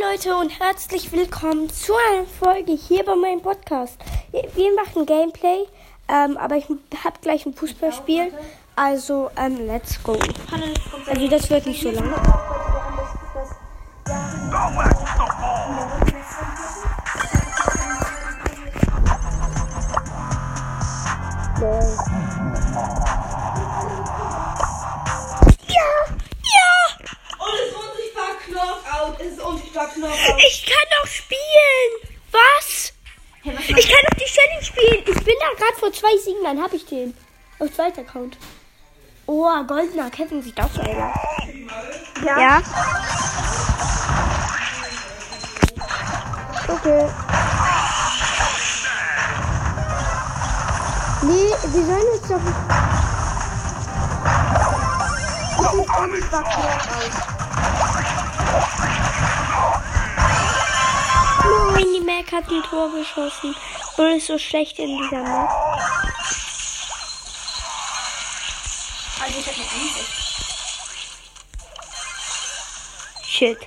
Leute und herzlich willkommen zu einer Folge hier bei meinem Podcast. Wir machen Gameplay, ähm, aber ich habe gleich ein Fußballspiel. Also, ähm, let's go. Also das wird nicht so lang. Ich kann doch spielen. Was? Ich kann doch die Challenge spielen. Ich bin da gerade vor zwei Siegen, dann habe ich den. Auf zweiter Account. Oh, goldener Kevin sieht auch so aus. Ja. ja. Okay. Nee, wir sollen jetzt doch. Das sieht unschwach aus. Nein, die Mac hat ein Tor geschossen. Und ist so schlecht in dieser Map. Also ich hab eine. Shit.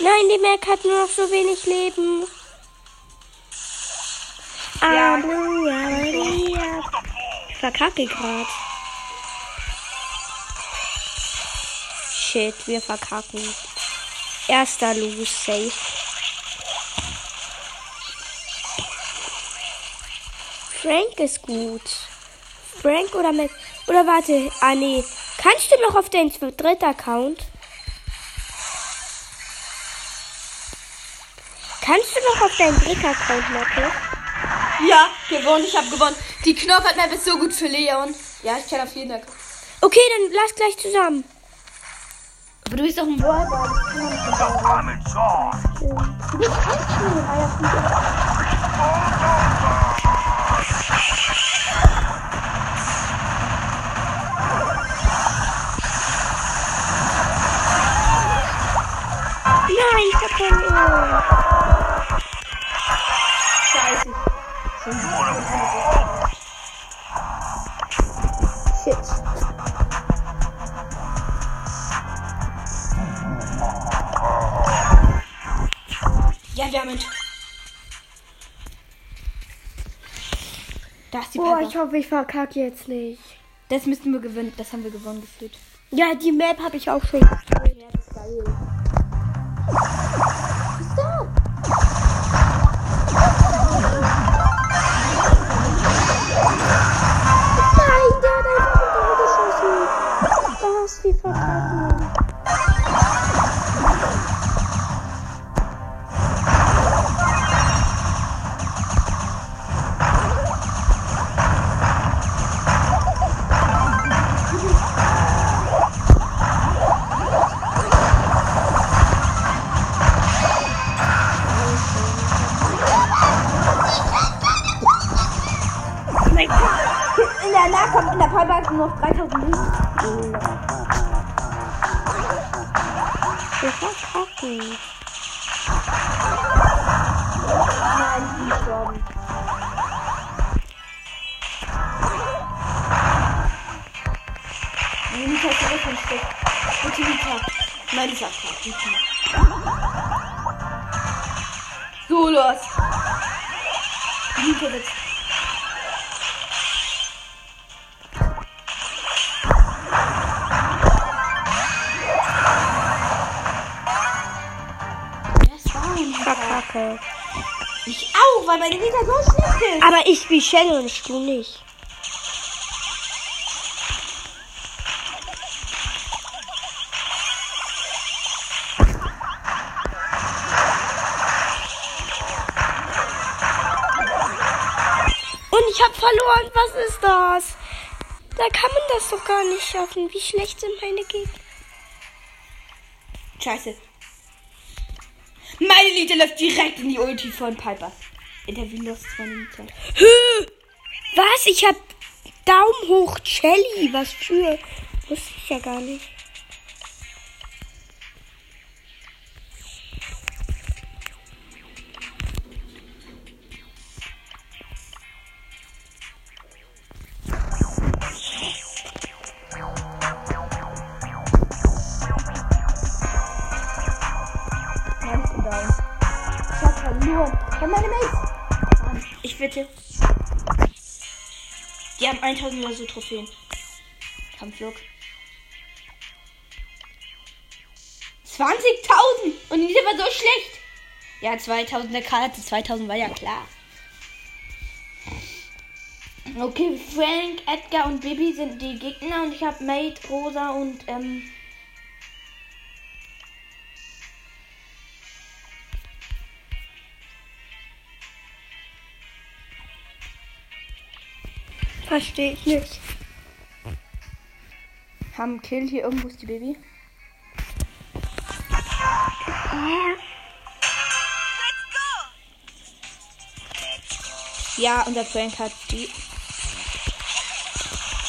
Nein, die Mac hat nur noch so wenig Leben. Ja. Ich verkacke gerade. Shit, wir verkacken. Erster Lose safe. Frank ist gut. Frank oder mit. Oder warte. Ah, nee. Kannst du noch auf deinen dritten Account? Kannst du noch auf deinen dritten Account, Marco? Ja, gewonnen. Ich habe gewonnen. Die Knopf hat mir so gut für Leon. Ja, ich kann auf jeden Account. Okay, dann lass gleich zusammen. Aber du bist doch ein Brawler. Ja, wir haben ihn. Da ist die Boah, Piper. ich hoffe, ich verkacke jetzt nicht. Das müssten wir gewinnen. Das haben wir gewonnen gefühlt. Ja, die Map habe ich auch schon gespielt. Ja, das ist geil. Ich nicht. So, los. Ein Verkacke. Ich auch, weil meine Nita so schlecht ist. Aber ich wie Shadow und du nicht. Verloren. Was ist das? Da kann man das doch gar nicht schaffen. Wie schlecht sind meine Gegner? Scheiße. Meine Nita läuft direkt in die Ulti von Piper. In der Windows 2 Nita. Hö! Was? Ich hab Daumen hoch Shelly. Was für? Wusste ich ja gar nicht. Die haben 1000 oder so Trophäen. Kampfflug. 20.000! Und die war so schlecht. Ja, 2000, der Karl hatte 2000, war ja klar. Okay, Frank, Edgar und Bibi sind die Gegner und ich habe Mate, Rosa und ähm. Verstehe ich nicht. Haben Kill hier irgendwo ist die Baby? Ja, unser Frank hat die.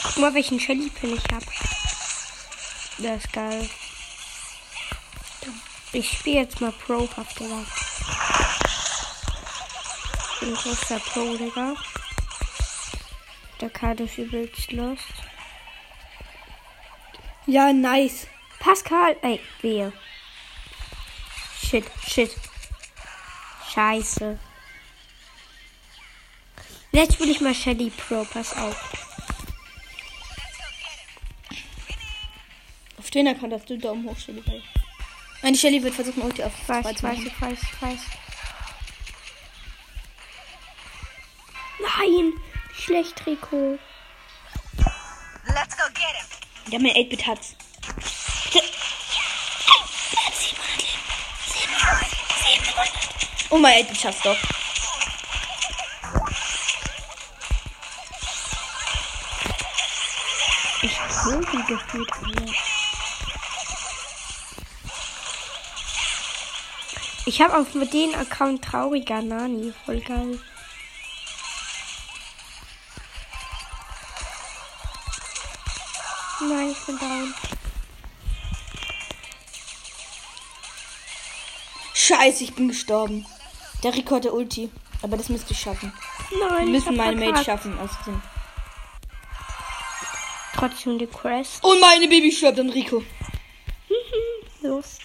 Guck mal, welchen Shelly-Pin ich hab. Der ist geil. Ich spiele jetzt mal Pro-Haft, Digga. Ich bin großer Pro, Digga. Der Karte ist übelst lost. Ja, nice. Pascal, ey, wehe. Shit, shit. Scheiße. Jetzt will ich mal Shelly Pro, pass auf. Auf den Account hast du Daumen hoch, Shelly. Meine Shelly wird versuchen, Ulti auf Ich weiß, weiß, weiß, ich weiß. Nein, schlecht, Rico. Let's go get him. Ja, mein 8-Bit hat's. Oh, mein 8-Bit schafft's doch. Ich die gefühlt alle. Ich habe auf den Account trauriger Nani. Voll geil. Scheiße, ich bin gestorben. Der Rico hat der Ulti. Aber das müsste ich schaffen. Nein, Wir müssen meine verkackt. schaffen. Außerdem. Trotzdem die Quest. Und meine Baby stirbt an Rico. Lust.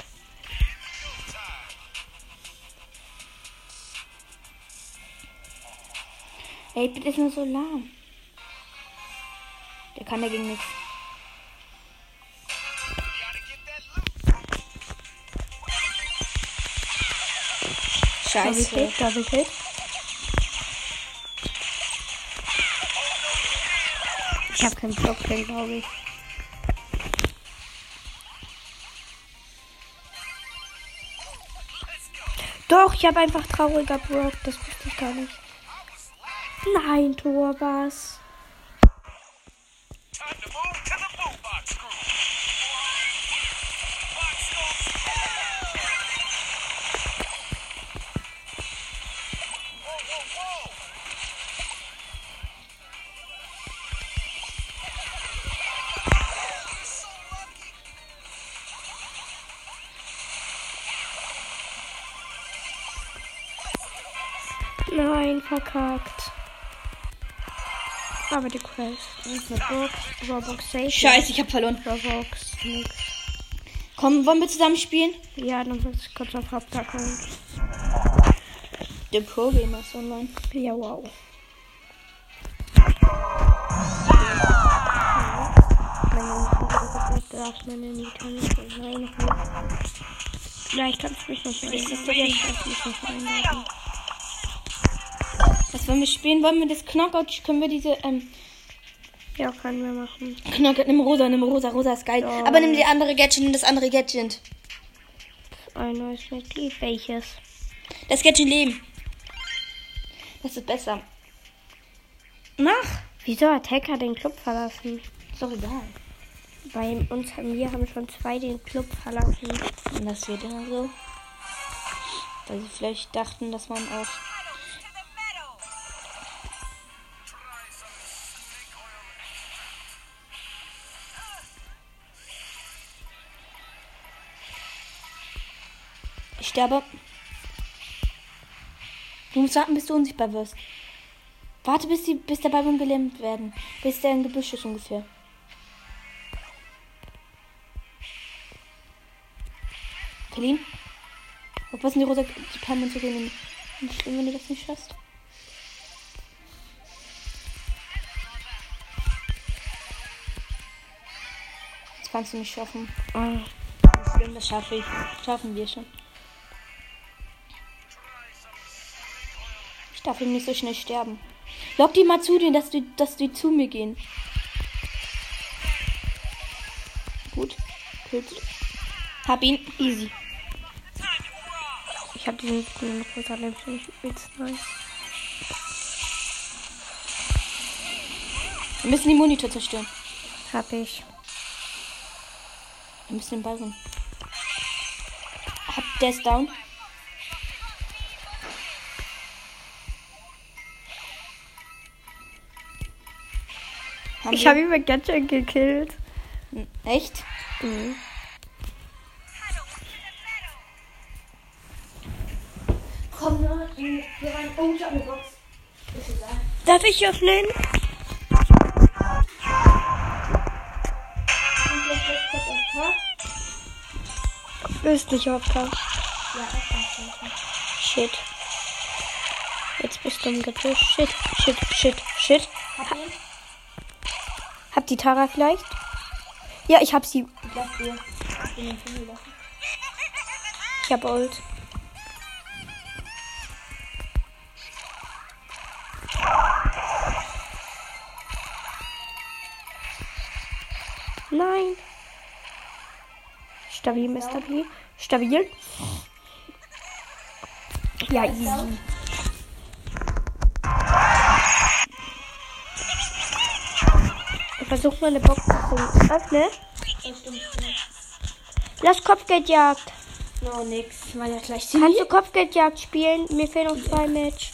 Ey, bitte ist nur so lahm. Der kann dagegen nichts. Double Scheiße. Hit, Double Hit. Ich habe keinen Block, glaube ich. Doch, ich habe einfach trauriger Brock. Das wusste ich gar nicht. Nein, Tor, was? Verkackt. Aber die Quest. Und eine Box. Safe. Scheiße, ich hab verloren. Roblox, nix. Komm, wollen wir zusammen spielen? Ja, dann muss ich kurz auf Hauptaccount. Der Pro Gamer ist online. Ja, wow. Darf meine Nita nicht. Nicht. Vielleicht kannst du mich noch. Jetzt kannst du mich noch einladen. Wollen wir spielen? Wollen wir das Knockout? Können wir diese, ähm, Ja, können wir machen. Knockout, nimm rosa, nimm rosa, rosa ist geil. Ja. Aber nimm die andere Gadget, nimm das andere Gadget. Ein neues Mitglied. Welches? Das Gadget Leben. Das ist besser. Mach! Wieso hat Hacker den Club verlassen? Ist doch egal. Bei uns haben wir haben schon zwei den Club verlassen. Und das wird immer so. Weil sie vielleicht dachten, dass man auch. Sterbe. Du musst warten, bis du unsichtbar wirst. Warte, bis, die, bis der Ballon gelähmt werden. Bis der im Gebüsch ist ungefähr. Berlin? Was sind die rosa die Palmen zu reden? Nicht schlimm, wenn du das nicht schaffst. Das kannst du nicht schaffen. Nicht schlimm, das schaffe ich. Schaffen wir schon. Darf ihm nicht so schnell sterben. Lock die mal zu dir, dass die, dass die zu mir gehen. Gut. Kills. Hab ihn. Easy. Ich hab diesen grünen rosa Lämpchen nicht übelst nice. Wir müssen die Monitor zerstören. Hab ich. Wir müssen den Ball rum. Hab der ist down. Haben Ich habe ihn mit Gadget gekillt. Echt? Mhm. Komm, ne? Wir waren oh, ich hab eine Box. Darf ich öffnen? Bist nicht auf. Ja. Shit. Jetzt bist du im Getüsch. Shit, shit, shit, shit. Die Tara vielleicht? Ja, ich hab sie. Ich hab Ult. Nein. Stabil, Mr. B. Stabil. Ja, easy. Versuche mal eine Box zu öffnen. Das stimmt. Lass Kopfgeldjagd. No, nix. War ja gleich Kannst du Kopfgeldjagd spielen? Mir fehlen noch zwei Match.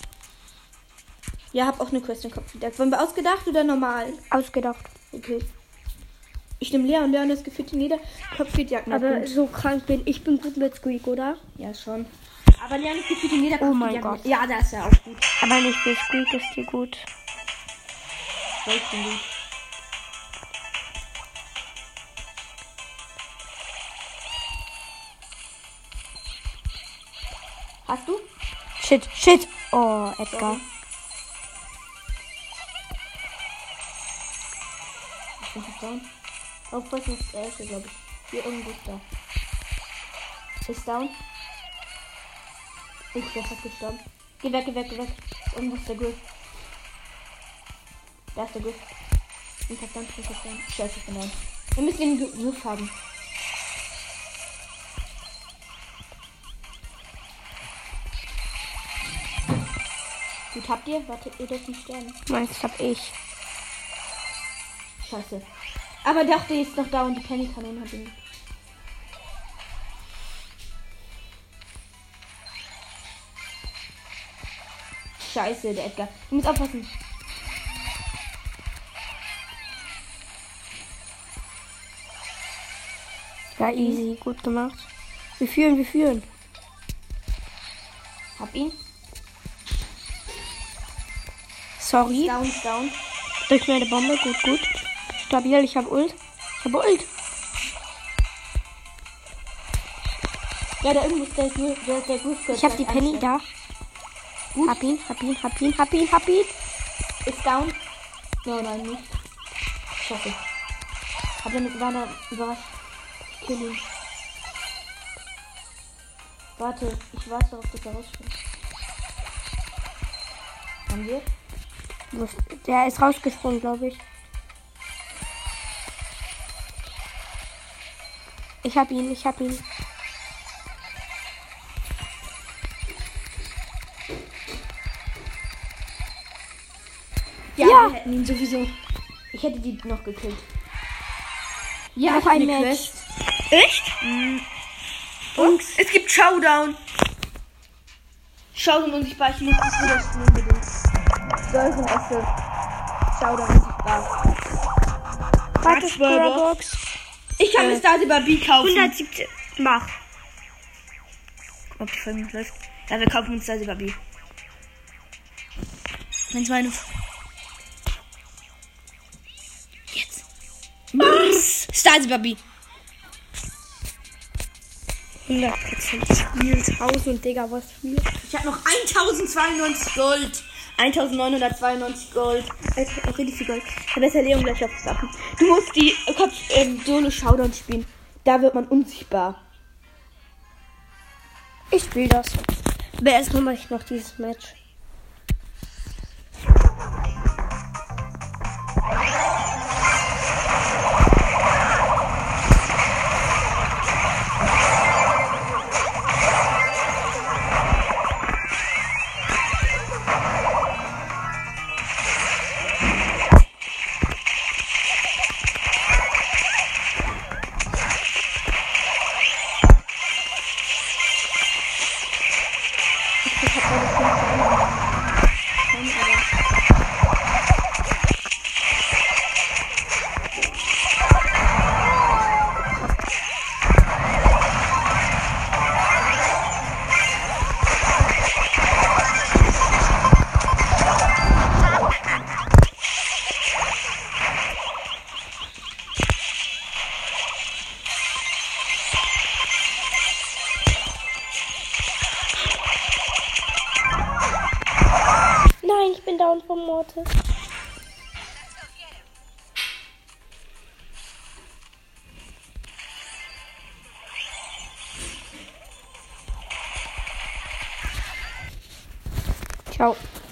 Ja, hab auch eine Quest im Kopf. gedacht. Wollen wir ausgedacht oder normal? Ausgedacht. Okay. Ich nehme Leon. Leon ist gefühlt in jeder Kopfgeldjagd. Aber gut. so krank bin ich bin gut mit Squeak, oder? Ja, schon. Aber Leon ist gefühlt in jeder Oh mein Kopfgeldjagd. Gott. Ja, da ist er auch gut. Aber nicht für Squeak ist dir gut. Ich bin gut. Hast du? Shit, shit. Oh, Edgar. Ich bin fast down. Aufpassen, ist der erste, glaube ich. Hier irgendwo ist da. Ist down. Ich der hat gestorben. Geh weg, geh weg, geh weg. Irgendwo ist der Griff. Da ist der Griff. Ich hab dann, ich hab dann. Scheiße, ich bin down. Wir müssen den Gr- Griff haben. Gut, habt ihr? Warte, ihr dürft nicht sterben. Meins hab ich. Scheiße. Aber doch, der ist noch da und die Penny-Kanone hat ihn. Scheiße, der Edgar. Du musst aufpassen. Ja, easy. Gut gemacht. Wir führen, wir führen. Hab ihn. Sorry. Down, down. Durch meine Bombe. Gut, gut. Stabil. Ich hab Ult. Ich hab Ult. Ja, da irgendwo ist der. Der, der Griff Ich hab die Penny da. Gut. Hab ihn, hab ihn, hab ihn, hab ihn, hab ihn. Ist down. No, nein, nicht. Schaffe. Hab damit war da überrascht. Ich kill ihn. Warte, ich warte darauf, dass er rausspringt. Haben wir? Der ist rausgesprungen, glaube ich. Ich hab ihn, ich hab ihn. Ja, Ja. wir hätten ihn sowieso. Ich hätte die noch gekillt. Ja, hab ein eine Match. Quest. Echt? Und es gibt Showdown. Showdown unsichtbar. Ich muss das wieder spielen unbedingt. Golden Esse. Showdown unsichtbar. Warte. Scorebox. Ich kann mir Stars über B kaufen. 117. Mach. Ob die Folge noch läuft. Ja, wir kaufen uns Stars über B. Wenn meine. Jetzt. Was? Stars über B. 100% Spiel. 1000, Digga, was Spiel? Ich habe noch 1092 Gold. 1992 Gold. Äh, richtig viel Gold. Verbessere Leon gleich auf Sachen. Du musst die Kopf, ähm, Solo Showdown spielen. Da wird man unsichtbar. Ich spiele das. Aber erstmal mache ich noch dieses Match. Help.